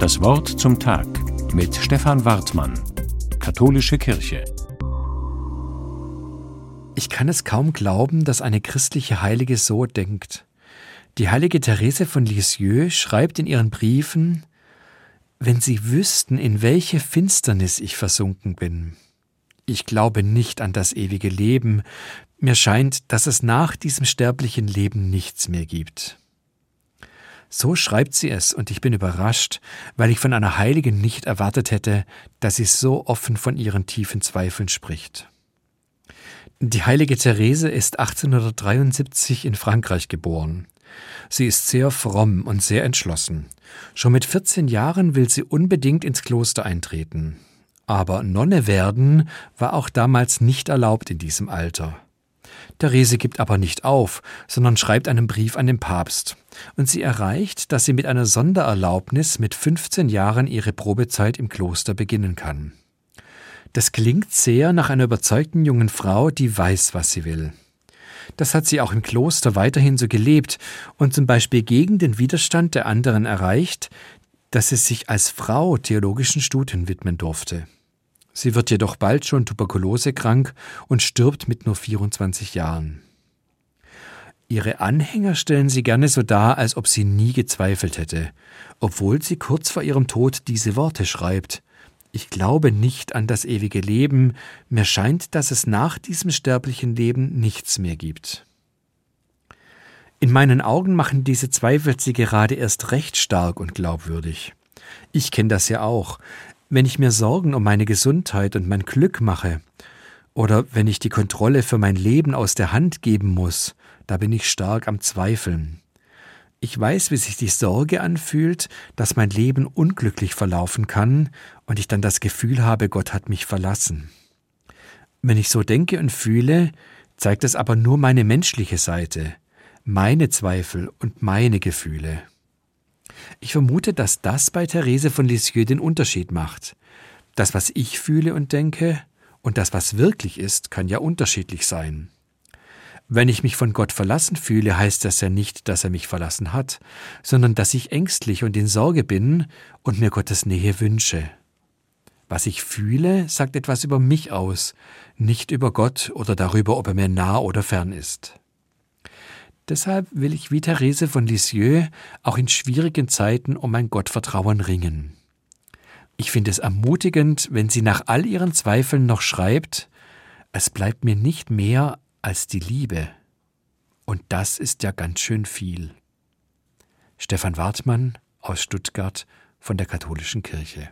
Das Wort zum Tag mit Stefan Wartmann, Katholische Kirche. Ich kann es kaum glauben, dass eine christliche Heilige so denkt. Die heilige Therese von Lisieux schreibt in ihren Briefen, wenn Sie wüssten, in welche Finsternis ich versunken bin. Ich glaube nicht an das ewige Leben, mir scheint, dass es nach diesem sterblichen Leben nichts mehr gibt. So schreibt sie es, und ich bin überrascht, weil ich von einer Heiligen nicht erwartet hätte, dass sie so offen von ihren tiefen Zweifeln spricht. Die heilige Therese ist 1873 in Frankreich geboren. Sie ist sehr fromm und sehr entschlossen. Schon mit 14 Jahren will sie unbedingt ins Kloster eintreten. Aber Nonne werden war auch damals nicht erlaubt in diesem Alter. Therese gibt aber nicht auf, sondern schreibt einen Brief an den Papst. Und sie erreicht, dass sie mit einer Sondererlaubnis mit 15 Jahren ihre Probezeit im Kloster beginnen kann. Das klingt sehr nach einer überzeugten jungen Frau, die weiß, was sie will. Das hat sie auch im Kloster weiterhin so gelebt und zum Beispiel gegen den Widerstand der anderen erreicht, dass sie sich als Frau theologischen Studien widmen durfte. Sie wird jedoch bald schon tuberkulosekrank und stirbt mit nur 24 Jahren. Ihre Anhänger stellen sie gerne so dar, als ob sie nie gezweifelt hätte, obwohl sie kurz vor ihrem Tod diese Worte schreibt. Ich glaube nicht an das ewige Leben, mir scheint, dass es nach diesem sterblichen Leben nichts mehr gibt. In meinen Augen machen diese Zweifel sie gerade erst recht stark und glaubwürdig. Ich kenne das ja auch. Wenn ich mir Sorgen um meine Gesundheit und mein Glück mache, oder wenn ich die Kontrolle für mein Leben aus der Hand geben muss, da bin ich stark am Zweifeln. Ich weiß, wie sich die Sorge anfühlt, dass mein Leben unglücklich verlaufen kann und ich dann das Gefühl habe, Gott hat mich verlassen. Wenn ich so denke und fühle, zeigt es aber nur meine menschliche Seite, meine Zweifel und meine Gefühle. Ich vermute, dass das bei Therese von Lisieux den Unterschied macht. Das, was ich fühle und denke, und das, was wirklich ist, kann ja unterschiedlich sein. Wenn ich mich von Gott verlassen fühle, heißt das ja nicht, dass er mich verlassen hat, sondern dass ich ängstlich und in Sorge bin und mir Gottes Nähe wünsche. Was ich fühle, sagt etwas über mich aus, nicht über Gott oder darüber, ob er mir nah oder fern ist. Deshalb will ich wie Therese von Lisieux auch in schwierigen Zeiten um mein Gottvertrauen ringen. Ich finde es ermutigend, wenn sie nach all ihren Zweifeln noch schreibt, es bleibt mir nicht mehr als die Liebe. Und das ist ja ganz schön viel. Stefan Wartmann aus Stuttgart von der Katholischen Kirche.